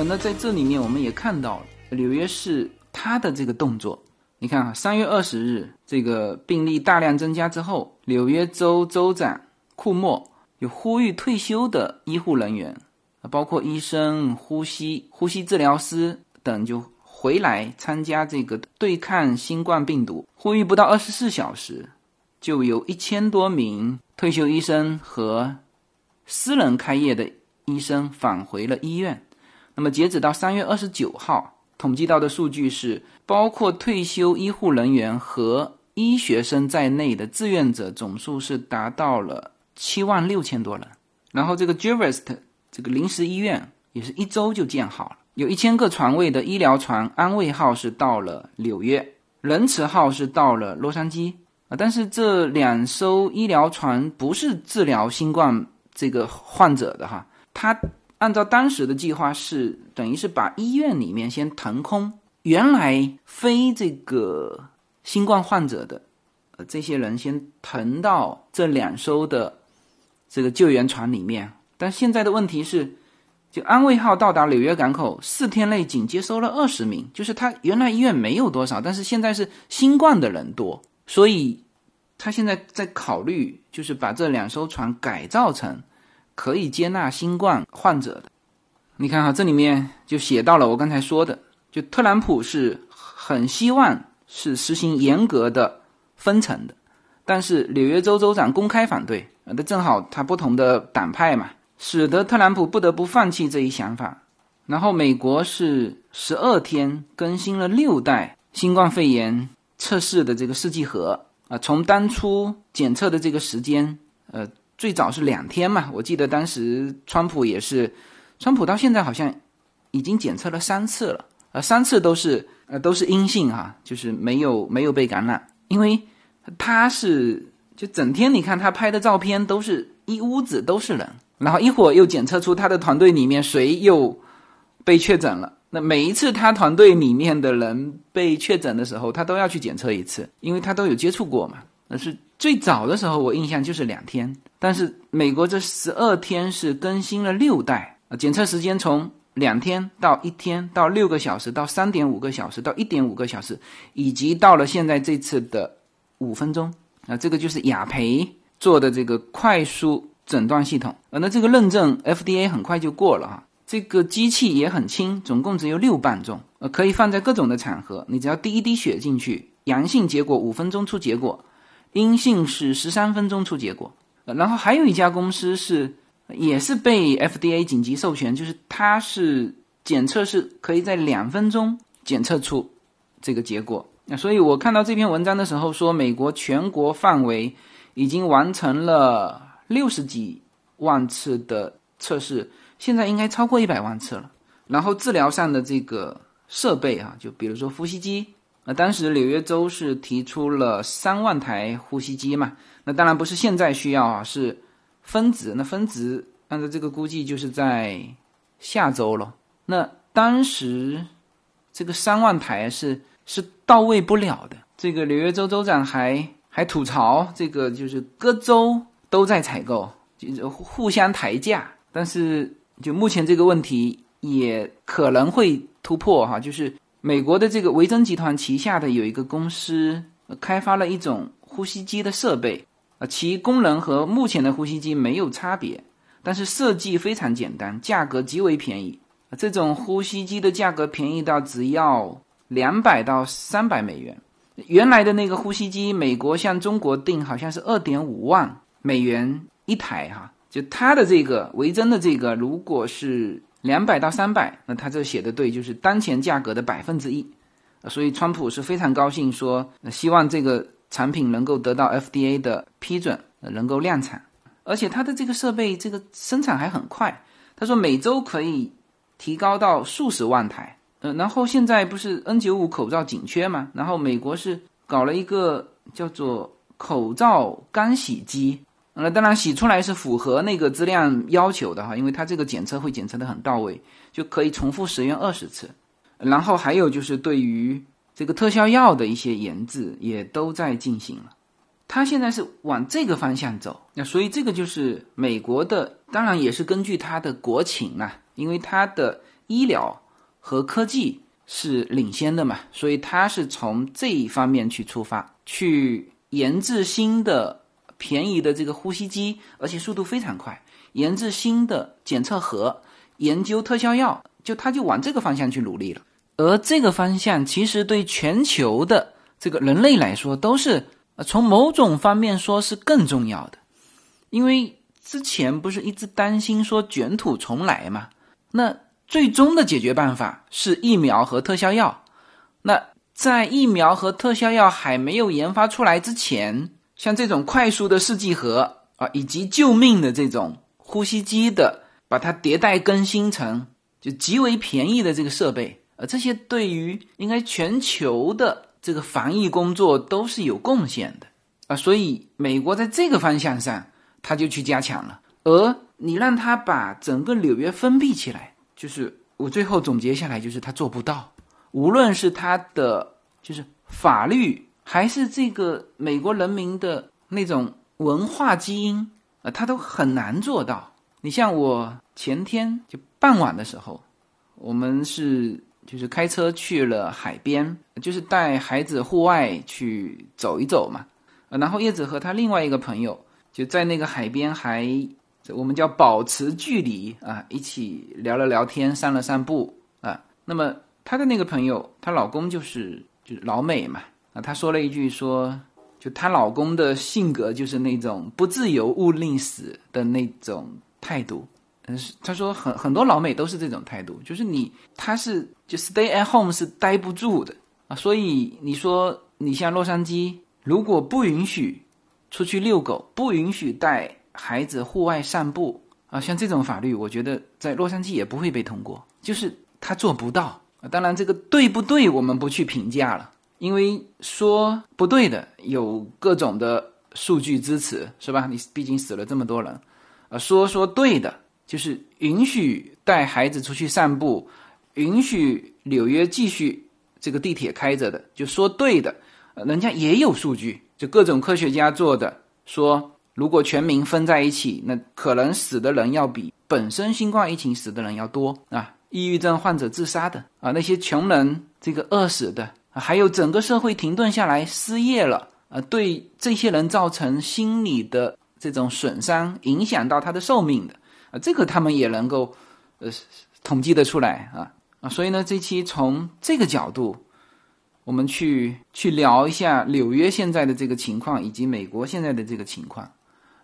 那在这里面我们也看到纽约市它的这个动作。你看啊，三月二十日，这个病例大量增加之后，纽约州州长库莫有呼吁退休的医护人员，包括医生、呼吸呼吸治疗师等，就回来参加这个对抗新冠病毒。呼吁不到二十四小时，就有一千多名退休医生和私人开业的医生返回了医院。那么，截止到三月二十九号，统计到的数据是，包括退休医护人员和医学生在内的志愿者总数是达到了七万六千多人。然后，这个 Jevest 这个临时医院也是一周就建好了，有一千个床位的医疗船安慰号是到了纽约，仁慈号是到了洛杉矶啊。但是这两艘医疗船不是治疗新冠这个患者的哈，它。按照当时的计划是，等于是把医院里面先腾空，原来非这个新冠患者的，呃，这些人先腾到这两艘的这个救援船里面。但现在的问题是，就安慰号到达纽约港口四天内仅接收了二十名，就是他原来医院没有多少，但是现在是新冠的人多，所以他现在在考虑，就是把这两艘船改造成。可以接纳新冠患者的，你看哈，这里面就写到了我刚才说的，就特朗普是很希望是实行严格的分层的，但是纽约州州长公开反对，那正好他不同的党派嘛，使得特朗普不得不放弃这一想法。然后美国是十二天更新了六代新冠肺炎测试的这个试剂盒啊，从当初检测的这个时间，呃。最早是两天嘛，我记得当时川普也是，川普到现在好像已经检测了三次了，呃，三次都是呃都是阴性哈，就是没有没有被感染，因为他是就整天你看他拍的照片都是一屋子都是人，然后一会儿又检测出他的团队里面谁又被确诊了，那每一次他团队里面的人被确诊的时候，他都要去检测一次，因为他都有接触过嘛，那是。最早的时候，我印象就是两天，但是美国这十二天是更新了六代啊，检测时间从两天到一天到六个小时到三点五个小时到一点五个小时，以及到了现在这次的五分钟啊，这个就是雅培做的这个快速诊断系统啊。那这个认证 FDA 很快就过了哈。这个机器也很轻，总共只有六磅重，呃，可以放在各种的场合。你只要滴一滴血进去，阳性结果五分钟出结果，阴性是十三分钟出结果。然后还有一家公司是。也是被 FDA 紧急授权，就是它是检测是可以在两分钟检测出这个结果。那所以我看到这篇文章的时候说，美国全国范围已经完成了六十几万次的测试，现在应该超过一百万次了。然后治疗上的这个设备啊，就比如说呼吸机，那当时纽约州是提出了三万台呼吸机嘛，那当然不是现在需要啊，是。分值那分值按照这个估计就是在下周了。那当时这个三万台是是到位不了的。这个纽约州州长还还吐槽，这个就是各州都在采购，就是互相抬价。但是就目前这个问题也可能会突破哈，就是美国的这个维珍集团旗下的有一个公司开发了一种呼吸机的设备。啊，其功能和目前的呼吸机没有差别，但是设计非常简单，价格极为便宜。这种呼吸机的价格便宜到只要两百到三百美元。原来的那个呼吸机，美国向中国订好像是二点五万美元一台哈，就它的这个维珍的这个，如果是两百到三百，那他这写的对，就是当前价格的百分之一。所以川普是非常高兴，说希望这个。产品能够得到 FDA 的批准，能够量产，而且它的这个设备这个生产还很快。他说每周可以提高到数十万台。呃，然后现在不是 N95 口罩紧缺嘛？然后美国是搞了一个叫做口罩干洗机，那当然洗出来是符合那个质量要求的哈，因为它这个检测会检测的很到位，就可以重复使用二十次。然后还有就是对于这个特效药的一些研制也都在进行了，他现在是往这个方向走，那所以这个就是美国的，当然也是根据它的国情啊，因为它的医疗和科技是领先的嘛，所以它是从这一方面去出发，去研制新的便宜的这个呼吸机，而且速度非常快，研制新的检测盒，研究特效药，就他就往这个方向去努力了。而这个方向其实对全球的这个人类来说，都是从某种方面说是更重要的，因为之前不是一直担心说卷土重来嘛？那最终的解决办法是疫苗和特效药。那在疫苗和特效药还没有研发出来之前，像这种快速的试剂盒啊，以及救命的这种呼吸机的，把它迭代更新成就极为便宜的这个设备。啊，这些对于应该全球的这个防疫工作都是有贡献的啊，所以美国在这个方向上，他就去加强了。而你让他把整个纽约封闭起来，就是我最后总结下来，就是他做不到。无论是他的就是法律，还是这个美国人民的那种文化基因啊，他都很难做到。你像我前天就傍晚的时候，我们是。就是开车去了海边，就是带孩子户外去走一走嘛。然后叶子和他另外一个朋友就在那个海边，还我们叫保持距离啊，一起聊了聊天，散了散步啊。那么她的那个朋友，她老公就是就是老美嘛啊，她说了一句说，就她老公的性格就是那种不自由勿宁死的那种态度。嗯，是他说很很多老美都是这种态度，就是你他是就 stay at home 是待不住的啊，所以你说你像洛杉矶，如果不允许出去遛狗，不允许带孩子户外散步啊，像这种法律，我觉得在洛杉矶也不会被通过，就是他做不到。当然，这个对不对，我们不去评价了，因为说不对的有各种的数据支持，是吧？你毕竟死了这么多人，啊，说说对的。就是允许带孩子出去散步，允许纽约继续这个地铁开着的，就说对的，人家也有数据，就各种科学家做的，说如果全民分在一起，那可能死的人要比本身新冠疫情死的人要多啊。抑郁症患者自杀的啊，那些穷人这个饿死的，还有整个社会停顿下来失业了啊，对这些人造成心理的这种损伤，影响到他的寿命的啊，这个他们也能够呃统计得出来啊啊，所以呢，这期从这个角度，我们去去聊一下纽约现在的这个情况，以及美国现在的这个情况，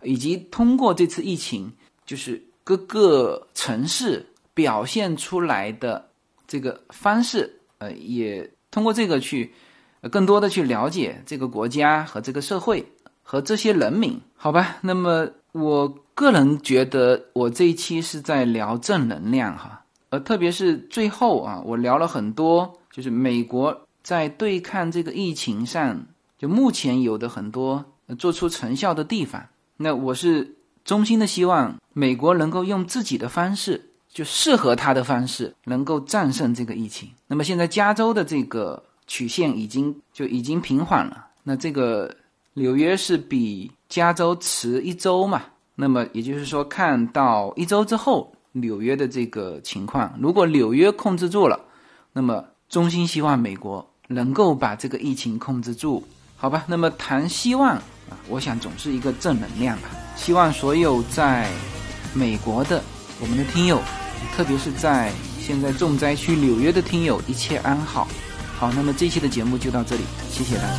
以及通过这次疫情，就是各个城市。表现出来的这个方式，呃，也通过这个去更多的去了解这个国家和这个社会和这些人民，好吧？那么我个人觉得，我这一期是在聊正能量哈，呃，特别是最后啊，我聊了很多，就是美国在对抗这个疫情上，就目前有的很多做出成效的地方。那我是衷心的希望美国能够用自己的方式。就适合他的方式能够战胜这个疫情。那么现在加州的这个曲线已经就已经平缓了。那这个纽约是比加州迟一周嘛？那么也就是说，看到一周之后纽约的这个情况，如果纽约控制住了，那么衷心希望美国能够把这个疫情控制住，好吧？那么谈希望啊，我想总是一个正能量吧。希望所有在美国的我们的听友。特别是在现在重灾区纽约的听友，一切安好。好，那么这期的节目就到这里，谢谢大家。